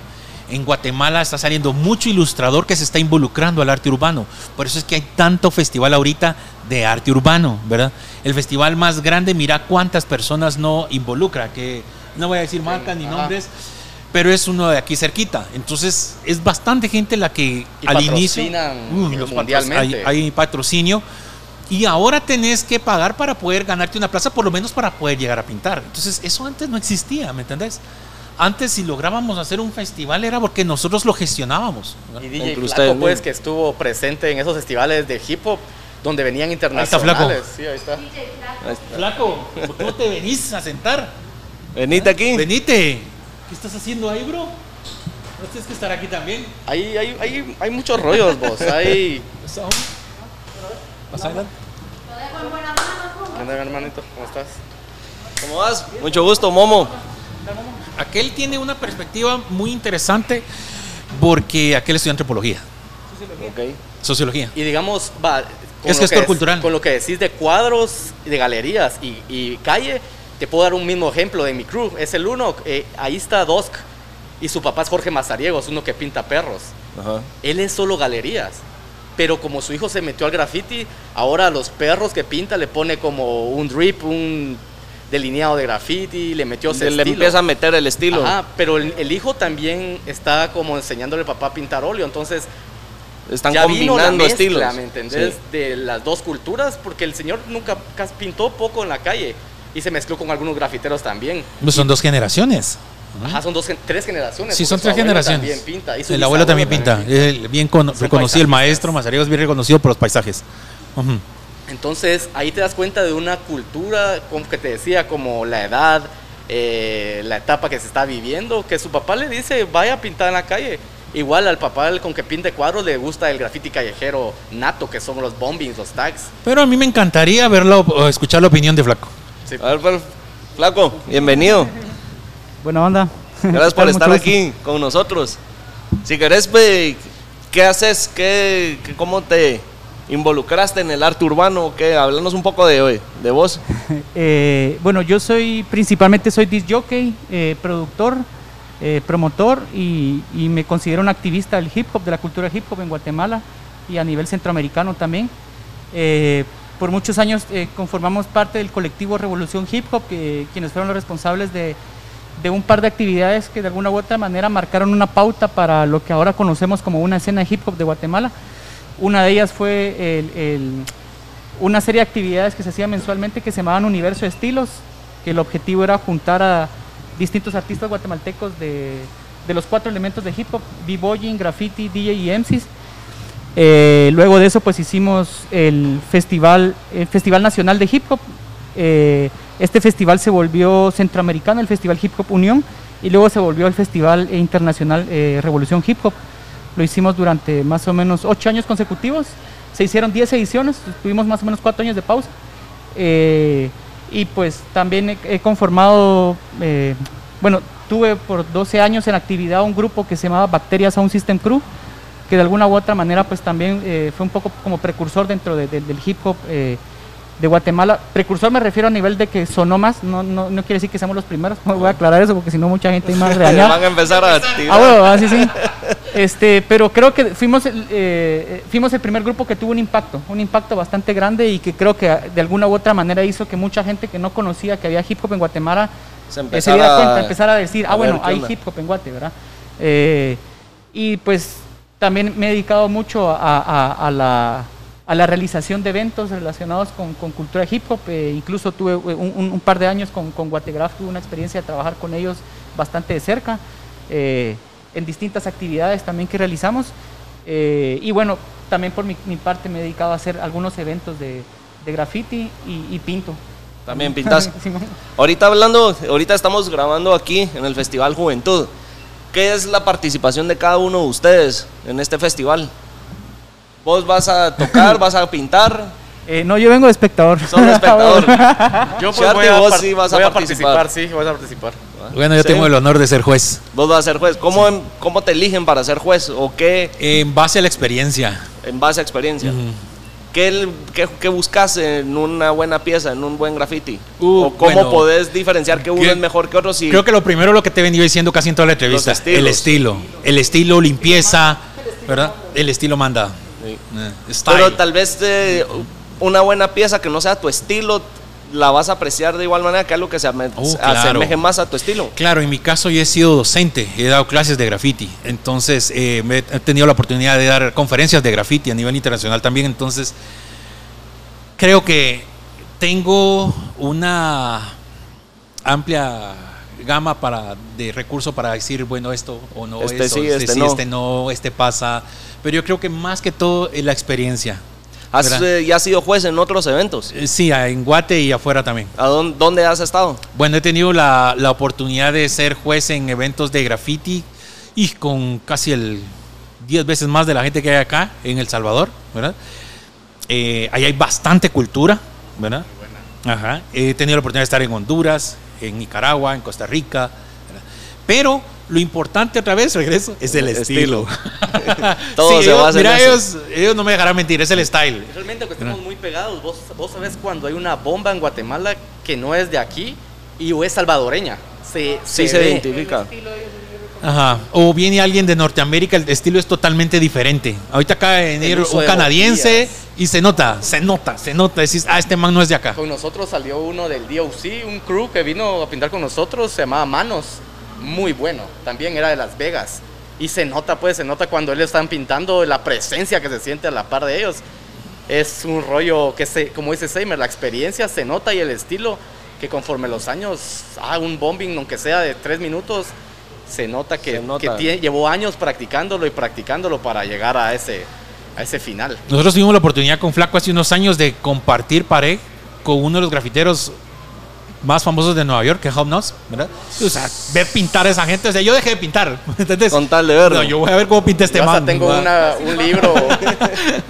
En Guatemala está saliendo mucho ilustrador que se está involucrando al arte urbano. Por eso es que hay tanto festival ahorita de arte urbano, ¿verdad? El festival más grande, mira cuántas personas no involucra, que no voy a decir marcas ni Ajá. Pero es uno de aquí cerquita. Entonces es bastante gente la que Y al inicio patrocinan Uy, los mundialmente. patro- hay, hay patrocinio y ahora tenés que pagar para poder ganarte una plaza, por lo menos para poder llegar a pintar. Entonces eso antes no existía, ¿me entendés? Antes si lográbamos hacer un festival era porque nosotros lo gestionábamos. ¿verdad? Y DJ Flaco, pues, que estuvo presente en esos festivales de hip hop donde venían está internacionales. Flaco. Sí, ahí está. Ahí está. Flaco, ¿por qué no te venís a sentar? Venite aquí. Venite. ¿Qué estás haciendo ahí, bro? No tienes que estar aquí también. Ahí hay, hay, hay muchos rollos, vos. Hay... ¿Vas adelante? ¿Qué onda, hermanito? ¿Cómo estás? ¿Cómo vas? Mucho gusto, Momo. Aquel tiene una perspectiva muy interesante porque aquel estudia antropología, Ok. sociología. Y digamos, va, con Es gestor que cultural. Con lo que decís de cuadros, de galerías y, y calle, te puedo dar un mismo ejemplo de mi crew. Es el uno, eh, ahí está Dosk y su papá es Jorge Mazariegos, uno que pinta perros. Ajá. Él es solo galerías. Pero como su hijo se metió al graffiti, ahora a los perros que pinta le pone como un drip, un delineado de graffiti, le metió ese Se le estilo. empieza a meter el estilo. Ajá, pero el, el hijo también está como enseñándole al papá a pintar óleo, entonces Están ya vino la combinando mezcla, estilos. ¿me entendés? Sí. De las dos culturas, porque el señor nunca pintó poco en la calle y se mezcló con algunos grafiteros también. Pues son dos generaciones. Ajá, son dos, tres generaciones. Sí, son tres generaciones. También pinta, y El abuelo también pinta. Él bien con- reconocido, el maestro Mazariego es bien reconocido por los paisajes. Entonces ahí te das cuenta de una cultura, como que te decía, como la edad, eh, la etapa que se está viviendo, que su papá le dice, vaya a pintar en la calle. Igual al papá el con que pinte cuadros le gusta el graffiti callejero nato, que son los bombings, los tags. Pero a mí me encantaría verlo o escuchar la opinión de Flaco. Sí. A ver, pues, Flaco, bienvenido. Buena onda. Gracias por estar gusto. aquí con nosotros. Si querés, pues, ¿qué haces? ¿Qué, qué- ¿Cómo te involucraste en el arte urbano? ¿Qué? Háblanos un poco de, de vos. Eh, bueno, yo soy principalmente soy disc jockey, eh, productor, eh, promotor y, y me considero un activista del hip hop, de la cultura hip hop en Guatemala y a nivel centroamericano también. Por muchos años eh, conformamos parte del colectivo Revolución Hip Hop, que, quienes fueron los responsables de, un par de actividades que de alguna u otra manera marcaron una pauta para lo que ahora conocemos como una escena hip hop de Guatemala. Una de ellas fue una serie de actividades que se hacían mensualmente que se llamaban Universo de Estilos, que el objetivo era juntar a distintos artistas guatemaltecos de, de los cuatro elementos de hip hop, b-boying, graffiti, DJ y MCs. Eh, luego de eso pues hicimos el festival, el festival Nacional de Hip Hop. Eh, este festival se volvió centroamericano, el Festival Hip Hop Unión, y luego se volvió el Festival Internacional eh, Revolución Hip Hop. Lo hicimos durante más o menos ocho años consecutivos. Se hicieron 10 ediciones, tuvimos más o menos cuatro años de pausa. Y pues también he, conformado, bueno, tuve por 12 años en actividad un grupo que se llamaba Bacteria Sound System Crew, que de alguna u otra manera pues también eh, fue un poco como precursor dentro de- de- del hip hop eh, de Guatemala. Precursor me refiero a nivel de que sonó más, no, no, no quiere decir que seamos los primeros, voy a aclarar eso porque si no mucha gente más regañada. Van a empezar a Ah, tirar. bueno, así sí. Este, pero creo que fuimos el, eh, fuimos el primer grupo que tuvo un impacto, un impacto bastante grande y que creo que de alguna u otra manera hizo que mucha gente que no conocía que había hip hop en Guatemala Se eh, se empezara diera cuenta, a- empezar a decir, a ah, bueno, hay hip hop en Guate, ¿verdad? Eh, y pues también me he dedicado mucho a, a- a la, a la realización de eventos relacionados con, con cultura hip hop. eh, incluso tuve un, par de años con, con Guategraph, tuve una experiencia de trabajar con ellos bastante de cerca, eh, en distintas actividades también que realizamos. Eh, y bueno, también por mi, mi parte me he dedicado a hacer algunos eventos de, de graffiti y, y pinto. También pintas. Simón. Ahorita hablando, ahorita estamos grabando aquí en el Festival Juventud. ¿Qué es la participación de cada uno de ustedes en este festival? ¿Vos vas a tocar, vas a pintar? Eh, no, yo vengo de espectador. Solo espectador. Yo pues voy a, vos sí vas a voy a participar. participar, sí, voy a participar. Bueno, yo Sí. tengo el honor de ser juez. Vos vas a ser juez. ¿Cómo, ¿Cómo te eligen para ser juez? ¿O qué En base a la experiencia. en base a experiencia? ¿Qué, qué- qué buscas en una buena pieza, en un buen graffiti? Uh, ¿O cómo bueno, podés diferenciar que uno es mejor que otro? Si Creo que lo primero lo que te he venido diciendo casi en toda la entrevista, el estilo. El estilo, limpieza, ¿verdad? El estilo manda. Sí. Eh. Pero tal vez eh, una buena pieza que no sea tu estilo, la vas a apreciar de igual manera que algo que se ame- Oh, claro. asemeje más a tu estilo. Claro, en mi caso yo he sido docente, he dado clases de graffiti, entonces eh, me he tenido la oportunidad de dar conferencias de graffiti a nivel internacional también, entonces creo que tengo una amplia gama para de recursos para decir bueno esto o no Este sí, este sí, no. este no, este pasa, pero yo creo que más que todo es la experiencia. Has eh, ya sido juez en otros eventos. Eh, Sí, en Guate y afuera también. ¿A dónde, dónde has estado? Bueno, he tenido la, la oportunidad de ser juez en eventos de graffiti y con casi el 10 veces más de la gente que hay acá en El Salvador, ¿verdad? Eh, ahí hay bastante cultura, ¿verdad? Ajá. He tenido la oportunidad de estar en Honduras, en Nicaragua, en Costa Rica, ¿verdad? pero lo importante otra vez, regreso, es el estilo. Todo Sí, se ellos- basa en mira, eso. ellos, ellos no me dejarán mentir, es el style. Realmente que estamos muy pegados. Vos, vos sabés cuando hay una bomba en Guatemala que no es de aquí y o es salvadoreña. Se, Sí se ve. identifica. Ajá. O viene alguien de Norteamérica, el estilo es totalmente diferente. Ahorita acaba de venir un canadiense y se nota, se nota, se nota. Decís, ah, este man no es de acá. Con nosotros salió uno del DOC, un crew que vino a pintar con nosotros, se llamaba Manos, muy bueno, también era de Las Vegas. Y se nota, pues, se nota cuando ellos están pintando la presencia que se siente a la par de ellos. Es un rollo que, se, como dice Seymour, la experiencia se nota y el estilo que conforme los años, ah, un bombing, aunque sea de tres minutos, se nota que, Se nota. que llevó años practicándolo y practicándolo para llegar a ese, a ese final. Nosotros tuvimos la oportunidad con Flaco hace unos años de compartir pared con uno de los grafiteros más famosos de Nueva York, que Knox, ¿verdad? O sea, ver pintar a esa gente. O sea, yo dejé de pintar, ¿entendés? Con tal de verlo. No, yo voy a ver cómo pinta este Yo hasta man. tengo una- un libro,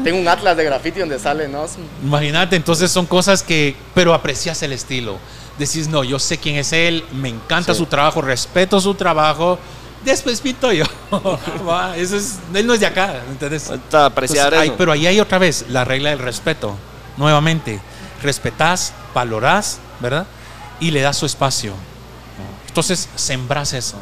tengo un atlas de graffiti donde sale, ¿no? Imagínate, entonces son cosas que, pero aprecias el estilo. Decís, no, yo sé quién es él, me encanta Sí. su trabajo, respeto su trabajo, después pinto yo. Va, eso es, él no es de acá, ¿entendés? Ahorita apreciar Entonces, eso. pero ahí hay otra vez la regla del respeto. Nuevamente, respetás, valorás, ¿verdad? Y le das su espacio. Entonces, sembrás eso.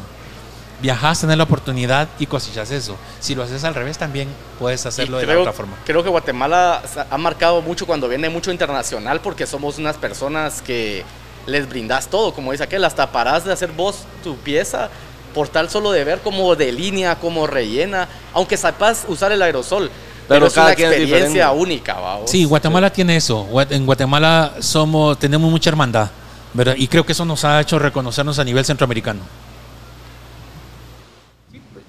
Viajás, tenés la oportunidad y cosechas eso. Si lo haces al revés, también puedes hacerlo Y de creo, la otra forma. Creo que Guatemala ha marcado mucho cuando viene mucho internacional porque somos unas personas que les brindas todo, como dice aquel, hasta parás de hacer vos tu pieza por tal solo de ver cómo delinea, cómo rellena, aunque sepas usar el aerosol. Pero, Pero es una experiencia única, ¿va? Sí, Guatemala tiene eso. En Guatemala somos, tenemos mucha hermandad, ¿verdad? Y creo que eso nos ha hecho reconocernos a nivel centroamericano.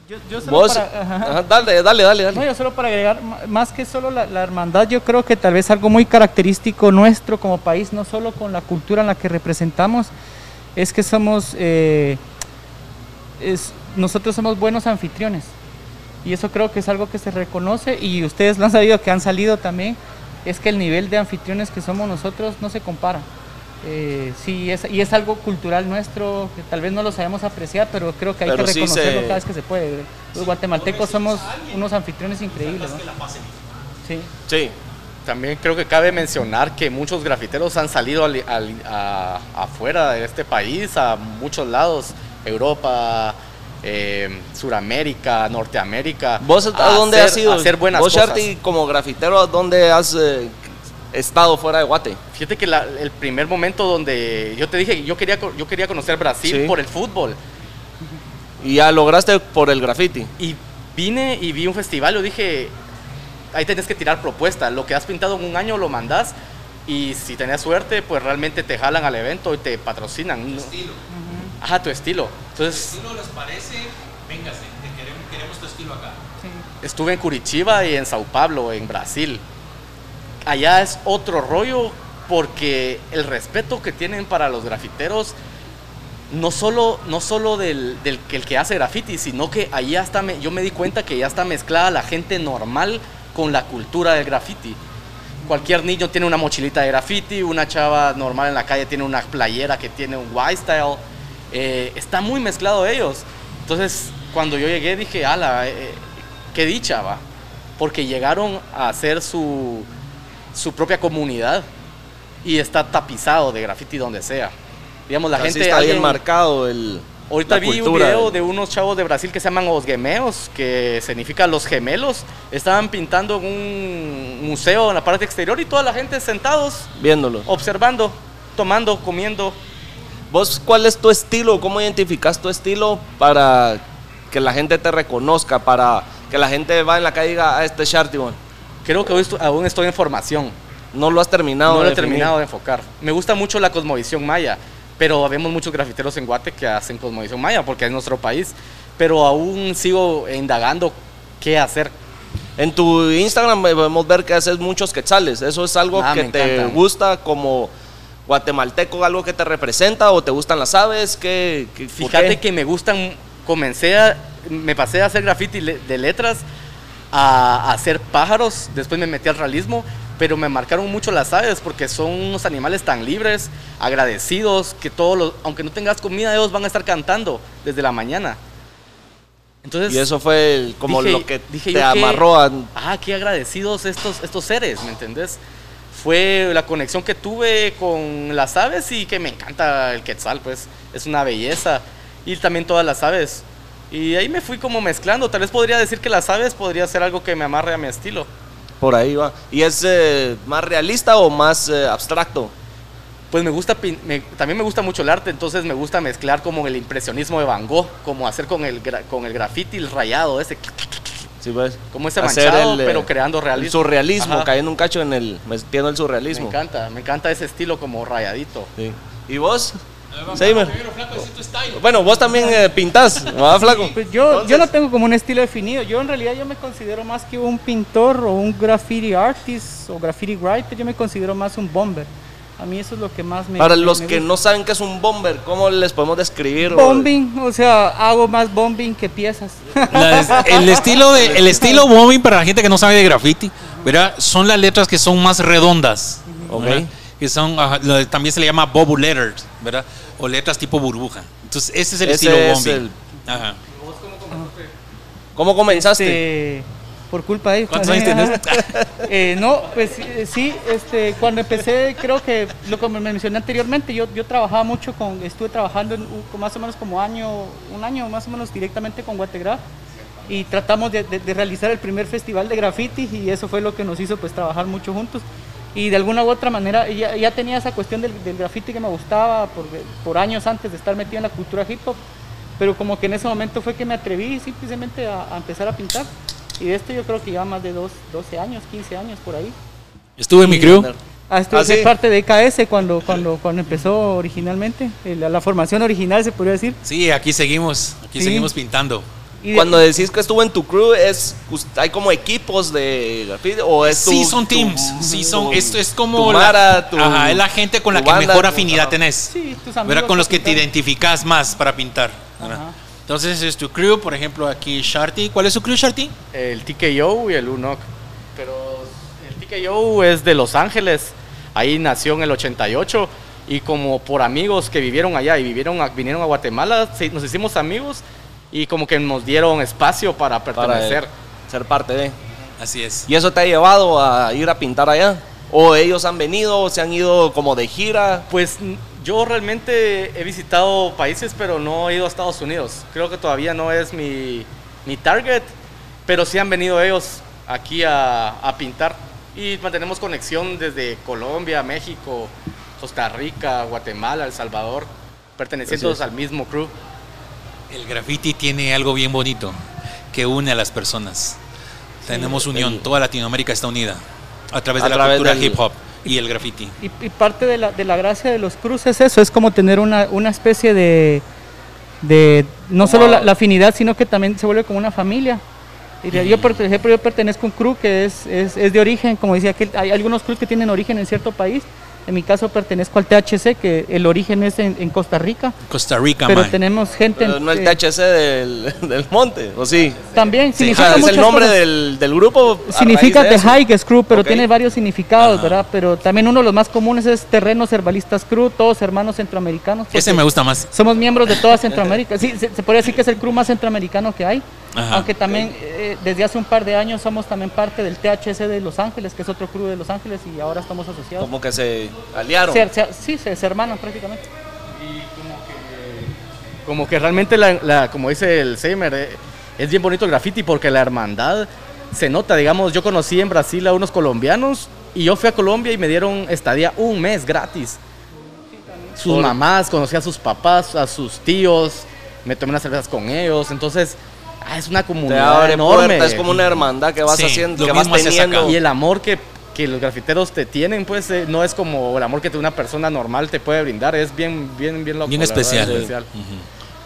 Yo, yo solo Vos, para- ajá. ajá, dale, dale, dale, dale. No, yo solo para agregar, más que solo la, la hermandad, yo creo que tal vez algo muy característico nuestro como país, no solo con la cultura en la que representamos, es que somos, eh, es- nosotros somos buenos anfitriones. Y eso creo que es algo que se reconoce y ustedes lo han sabido que han salido también, es que el nivel de anfitriones que somos nosotros no se compara. Eh, sí, es, y es algo cultural nuestro que tal vez no lo sabemos apreciar, pero creo que hay Pero que sí reconocerlo se- cada vez que se puede. Los guatemaltecos somos unos anfitriones increíbles. ¿no? Sí. Sí. También creo que cabe mencionar que muchos grafiteros han salido al- al- a- afuera de este país, a muchos lados, Europa, eh, Suramérica, Norteamérica. ¿Vos a dónde hacer- has ido? a hacer buenas Vos, cosas. Sharty, como grafitero, ¿a dónde has eh, estado fuera de Guate? Fíjate que la- el primer momento donde yo te dije yo quería, yo quería conocer Brasil Sí. por el fútbol Y ya lograste por el graffiti. y vine y vi un festival, yo dije, ahí tenés que tirar propuesta, lo que has pintado en un año lo mandás y si tenés suerte, pues realmente te jalan al evento y te patrocinan. ¿no? Ajá, tu estilo. Entonces les parece? Véngase, queremos, tu estilo acá. estuve en Curitiba y en Sao Paulo, en Brasil. Allá es otro rollo porque el respeto que tienen para los grafiteros no solo, no solo del, del que hace graffiti, sino que ahí hasta me, yo me di cuenta que ya está mezclada la gente normal con la cultura del graffiti. Cualquier niño tiene una mochilita de graffiti, una chava normal en la calle tiene una playera que tiene un Y-style. Eh, está muy mezclado ellos. Entonces, cuando yo llegué dije, ala, eh, qué dicha va. Porque llegaron a hacer su, su propia comunidad y está tapizado de graffiti donde sea. Digamos, la Así gente... está bien marcado el. Ahorita vi un video del- de unos chavos de Brasil que se llaman Os Gemeos, que significa los gemelos. Estaban pintando en un museo en la parte exterior y toda la gente sentados, Viéndolo. observando, tomando, comiendo. ¿Vos cuál es tu estilo? ¿Cómo identificas tu estilo para que la gente te reconozca? Para que la gente va en la calle y diga, ah, este es Sharty, man"? Creo que aún estoy en formación. No lo has terminado. No lo de he definir. terminado de enfocar. Me gusta mucho la cosmovisión maya, pero vemos muchos grafiteros en Guate que hacen cosmovisión maya porque es nuestro país. Pero aún sigo indagando qué hacer. En tu Instagram podemos ver que haces muchos quetzales. ¿Eso es algo Ah, que te encantan. gusta como guatemalteco, algo que te representa o te gustan las aves? ¿Qué, qué- Fíjate qué? que me gustan, comencé a, me pasé a hacer graffiti de letras a, a hacer pájaros, después me metí al realismo, pero me marcaron mucho las aves porque son unos animales tan libres, agradecidos, que todos los, aunque no tengas comida, ellos van a estar cantando desde la mañana. Entonces, Y eso fue el- como dije- lo que dije te que- amarró a... ah, qué agradecidos estos, estos seres, ¿me entendés? Fue la conexión que tuve con las aves y que me encanta el quetzal, pues es una belleza. Y también todas las aves. Y ahí me fui como mezclando. Tal vez podría decir que las aves podría ser algo que me amarre a mi estilo. Por ahí va. ¿Y es eh, más realista o más eh, abstracto? Pues me gusta, me- también me gusta mucho el arte, entonces me gusta mezclar como el impresionismo de Van Gogh, como hacer con el, con el graffiti, el rayado, ese, Sí, pues. como ese manchado, el, eh, pero creando El realismo. surrealismo, Ajá. cayendo un cacho en el... metiendo el Me surrealismo. encanta, me encanta ese estilo como rayadito. Sí. ¿Y vos? Seimer. Bueno, vos también eh, pintás, ¿verdad, flaco? Pues yo, yo no tengo como un estilo definido. Yo en realidad yo me considero más que un pintor o un graffiti artist o graffiti writer. Yo me considero más un bomber. A mí eso es lo que más me Para los me que gusta. no saben qué es un bomber, ¿cómo les podemos describir? o- Bombing, o sea, hago más bombing que piezas. La- el estilo de el estilo bombing para la gente que no sabe de graffiti, ¿verdad? Son las letras que son más redondas, Ok. ¿verdad? Que son lo- también se le llama bubble letters, ¿verdad? O letras tipo burbuja. Entonces, ese es el Ese estilo es bombing. el- Ajá. ¿Cómo comenzaste? Este, por culpa de ellos. ¿Cuántos años tenés? Eh, no, pues sí, este, cuando empecé, creo que lo que me mencioné anteriormente, yo, yo trabajaba mucho con, estuve trabajando en, un- más o menos como año, un año más o menos directamente con Guategraf y tratamos de, de- de realizar el primer festival de graffiti y eso fue lo que nos hizo pues trabajar mucho juntos y de alguna u otra manera ya, ya tenía esa cuestión del, del graffiti que me gustaba por, por años antes de estar metido en la cultura hip hop pero como que en ese momento fue que me atreví simplemente a, a empezar a pintar. Y de esto yo creo que ya más de dos, 12 años, 15 años por ahí. Estuve en mi crew. Ah, estuve ¿Ah, sí? parte de IKS cuando, cuando, cuando empezó originalmente, la, la formación original se podría decir. Sí, aquí seguimos, aquí Sí. seguimos pintando. Y de- Cuando decís que estuvo en tu crew, es us- ¿hay como equipos de graffiti o es tu, sí, son tu- teams. Sí, son. tu- Esto es como. tu la, mara, tu- ajá, es la gente con la tu que banda, mejor tu- afinidad tenés. Sí, tus amigos ¿verdad? Con los que te pintan. identificas más para pintar. Entonces es tu crew, por ejemplo, aquí Sharty. ¿Cuál es su crew, Sharty? El TKO y el UNOC. Pero el TKO es de Los Ángeles. Ahí nació en el 88. Y como por amigos que vivieron allá y vivieron a- vinieron a Guatemala, nos hicimos amigos y como que nos dieron espacio para para pertenecer. ser parte de. Así es. ¿Y eso te ha llevado a ir a pintar allá? ¿O ellos han venido, o se han ido como de gira? Pues yo realmente he visitado países, pero no he ido a Estados Unidos. Creo que todavía no es mi, mi target, pero sí han venido ellos aquí a, a pintar. Y mantenemos conexión desde Colombia, México, Costa Rica, Guatemala, El Salvador, perteneciendo Así es. al mismo crew. El graffiti tiene algo bien bonito que une a las personas. Tenemos unión, el- toda Latinoamérica está unida a través A de la través cultura del- hip hop y el graffiti. Y, y parte de la, de la gracia de los cruces es eso, es como tener una, una especie de, de no Como- solo la, la afinidad, sino que también se vuelve como una familia. Y de- yo, por ejemplo, yo pertenezco a un crew que es, es, es de origen, como decía, que hay algunos crews que tienen origen en cierto país En mi caso pertenezco al THC, que el origen es en, en Costa Rica, Costa Rica, pero tenemos gente... Pero no el THC del, del monte, ¿o sí? También O significa sea, es el nombre del, del grupo. Significa The. Hike Crew, pero tiene varios significados, Ajá. ¿verdad? Pero también uno de los más comunes es Terrenos Herbalistas Crew, todos hermanos centroamericanos. Ese me gusta más. Somos miembros de toda Centroamérica. Sí, se, se podría decir que es el crew más centroamericano que hay. Ajá. Aunque también eh, desde hace un par de años somos también parte del THC de Los Ángeles, que es otro crew de Los Ángeles y ahora estamos asociados. Como que se aliaron. Se- se- sí, se, se hermanan prácticamente. Como que realmente, la, la- como dice el Seimer, eh, es bien bonito el graffiti porque la hermandad se nota. Digamos, yo conocí en Brasil a unos colombianos y yo fui a Colombia y me dieron estadía un mes gratis. Sus Por- mamás, conocí a sus papás, a sus tíos, me tomé unas cervezas con ellos. Entonces, ah, es una comunidad enorme. puertas, es como una hermandad que vas Sí, haciendo, lo que vas teniendo. Y el amor que, que los grafiteros te tienen, pues eh, no es como el amor que una persona normal te puede brindar. Es bien, bien, bien loco. Bien la verdad, especial. especial.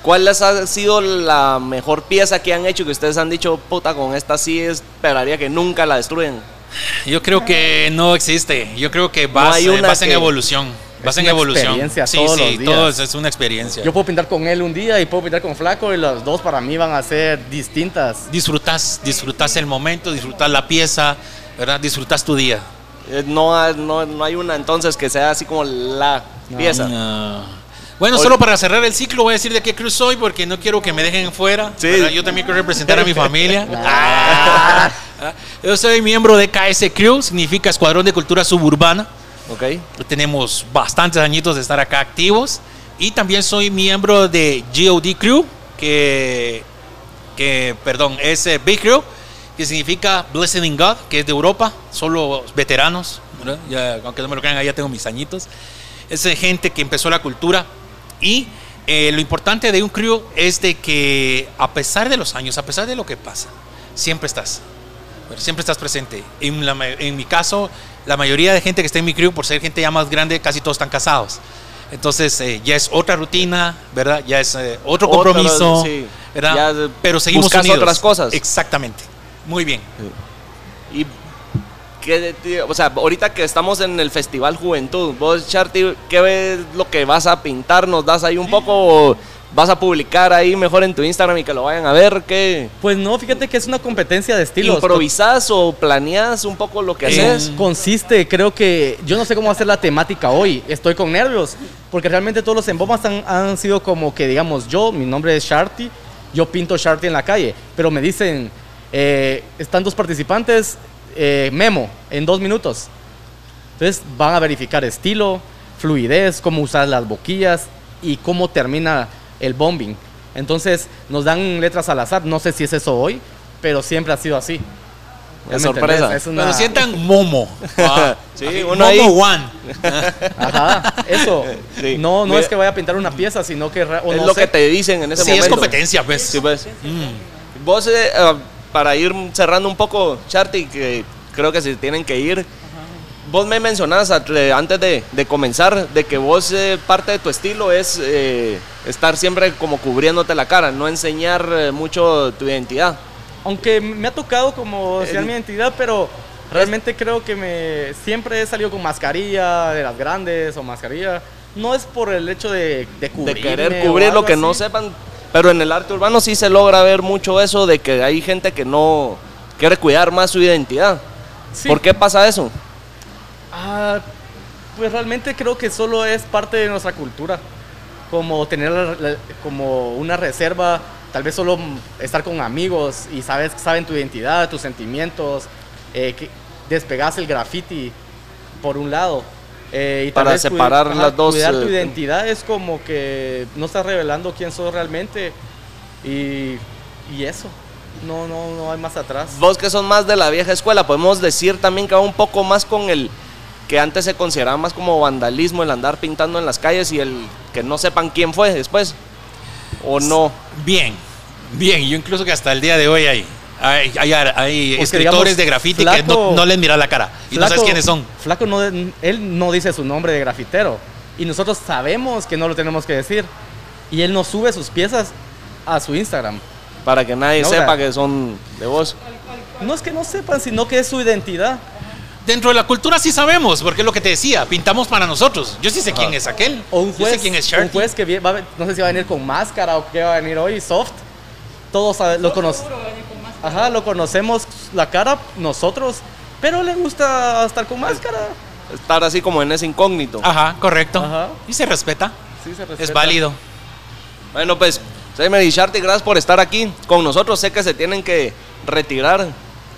¿Cuál les ha sido la mejor pieza que han hecho que ustedes han dicho, puta, con esta sí esperaría que nunca la destruyen? Yo creo que no existe. Yo creo que vas, hay eh, una vas en evolución. Vas en una evolución. experiencia sí, todos sí, los días. todo es, es una experiencia. Yo puedo pintar con él un día y puedo pintar con Flaco y las dos para mí van a ser distintas. disfrutas, disfrutas el momento, disfrutas la pieza, ¿verdad? Disfrutas tu día. Eh, No, no, no hay una entonces que sea así como la pieza. No. Bueno, solo para cerrar el ciclo voy a decir de qué cruz soy porque no quiero que me dejen fuera. Sí. Yo también quiero representar a mi familia. Ah. Yo soy miembro de KS Crew, significa Escuadrón de Cultura Suburbana. ¿Ok? Tenemos bastantes añitos de estar acá activos. Y también soy miembro de GOD Crew, que, que perdón, es eh, Big Crew, que significa Blessed in God, que es de Europa, solo veteranos. ¿verdad? Ya, aunque no me lo crean, ya tengo mis añitos. Es eh, gente que empezó la cultura. Y eh, lo importante de un crew es de que a pesar de los años, a pesar de lo que pasa, siempre estás. Siempre estás presente. En, la en mi caso, la mayoría de gente que está en mi crew, por ser gente ya más grande, casi todos están casados. Entonces eh, ya es otra rutina, ¿verdad? Ya es eh, otro compromiso, sí. ¿verdad? Ya, Pero seguimos buscas unidos. otras cosas. Exactamente. Muy bien. Y ¿qué te- o sea, ahorita que estamos en el Festival Juventud, vos, Charty, ¿qué ves lo que vas a pintar? ¿Nos das ahí un poco o vas a publicar ahí mejor en tu Instagram y que lo vayan a ver? ¿Qué? Pues no, fíjate que es una competencia de estilos. ¿Improvisás o planeás un poco lo que Eh, haces? Consiste, creo que, yo no sé cómo va a ser la temática hoy, estoy con nervios, porque realmente todos los embomas han, han sido como que, digamos, yo, mi nombre es Sharty, yo pinto Sharty en la calle, pero me dicen, eh, están dos participantes, eh, memo, en dos minutos. Entonces van a verificar estilo, fluidez, cómo usar las boquillas y cómo termina el bombing. Entonces nos dan letras al azar, no sé si es eso hoy, pero siempre ha sido así. ¿Ya Es sorpresa. Es una- Cuando sientan Momo. Ah, Sí, uno Momo ahí. One. Ajá, eso. Sí. No, no Mira. es que vaya a pintar una pieza, sino que... o es no lo sé. que te dicen en ese Sí, momento. es competencia, pues. Sí, pues. Mm. Vos, eh, eh, para ir cerrando un poco, Charty, que creo que se tienen que ir. Vos me mencionabas antes de, de comenzar de que vos eh, parte de tu estilo es eh, estar siempre como cubriéndote la cara, no enseñar eh, mucho tu identidad. Aunque me ha tocado como enseñar mi identidad, pero realmente creo que me siempre he salido con mascarilla de las grandes o mascarilla. No es por el hecho de, de De cubrirme querer cubrir lo que no así. sepan. Pero en el arte urbano sí se logra ver mucho eso de que hay gente que no quiere cuidar más su identidad. Sí. ¿Por qué pasa eso? Ah, pues realmente creo que solo es parte de nuestra cultura. Como tener la- como una reserva, tal vez solo estar con amigos y sabes, saben tu identidad, tus sentimientos, eh, que despegas el graffiti por un lado. Eh, y Para vez separar las dos, Cuidar tu eh, identidad es como que no estás revelando quién sos realmente y, y eso. No, no, no hay más atrás. Vos que son más de la vieja escuela, podemos decir también que va un poco más con el que antes se consideraba más como vandalismo el andar pintando en las calles y el que no sepan quién fue después. ¿O no? Bien, bien. Yo incluso que hasta el día de hoy hay, hay, hay, hay Porque, escritores digamos, de graffiti que no, les mira la cara y no sabes quiénes son. Flaco no, él no dice su nombre de grafitero. Y nosotros sabemos que no lo tenemos que decir. Y él no sube sus piezas a su Instagram. Para que nadie No, sepa que son de vos. No es que no sepan, sino que es su identidad. Dentro de la cultura sí sabemos, porque es lo que te decía, pintamos para nosotros. Yo sí sé quién es aquel. O un Yo juez, sé quién es un juez que va no sé si va a venir con máscara o qué va a venir hoy, soft. Todos lo conocemos. Ajá, lo conocemos la cara nosotros, pero le gusta estar con máscara. Estar así como en ese incógnito. Ajá, correcto. Ajá. Y se respeta. Sí, se Es respeta. válido. Bueno, pues, Seimer y Sharty, gracias por estar aquí con nosotros. Sé que se tienen que retirar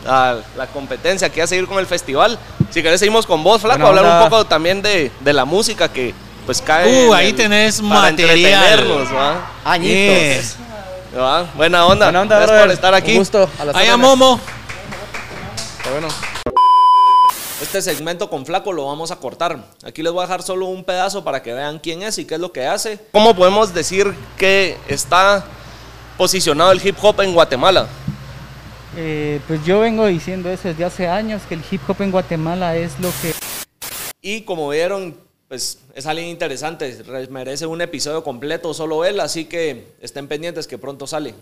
a la competencia, que a seguir con el festival. Si querés, seguimos con vos, Flaco, Buena hablar un poco también de, de la música que pues cae. Uh, en ahí el- tenés para material. entretenernos, ¿va? Añitos. ¿Va? Buena onda. Buena onda, gracias por estar aquí. Un gusto. A las Allá órdenes. Momo. Está bueno. Este segmento con Flaco lo vamos a cortar. Aquí les voy a dejar solo un pedazo para que vean quién es y qué es lo que hace. ¿Cómo podemos decir que está posicionado el hip hop en Guatemala? Eh, pues yo vengo diciendo eso desde hace años, que el hip hop en Guatemala es lo que Y como vieron, pues es alguien interesante, re- merece un episodio completo solo él, así que estén pendientes que pronto sale.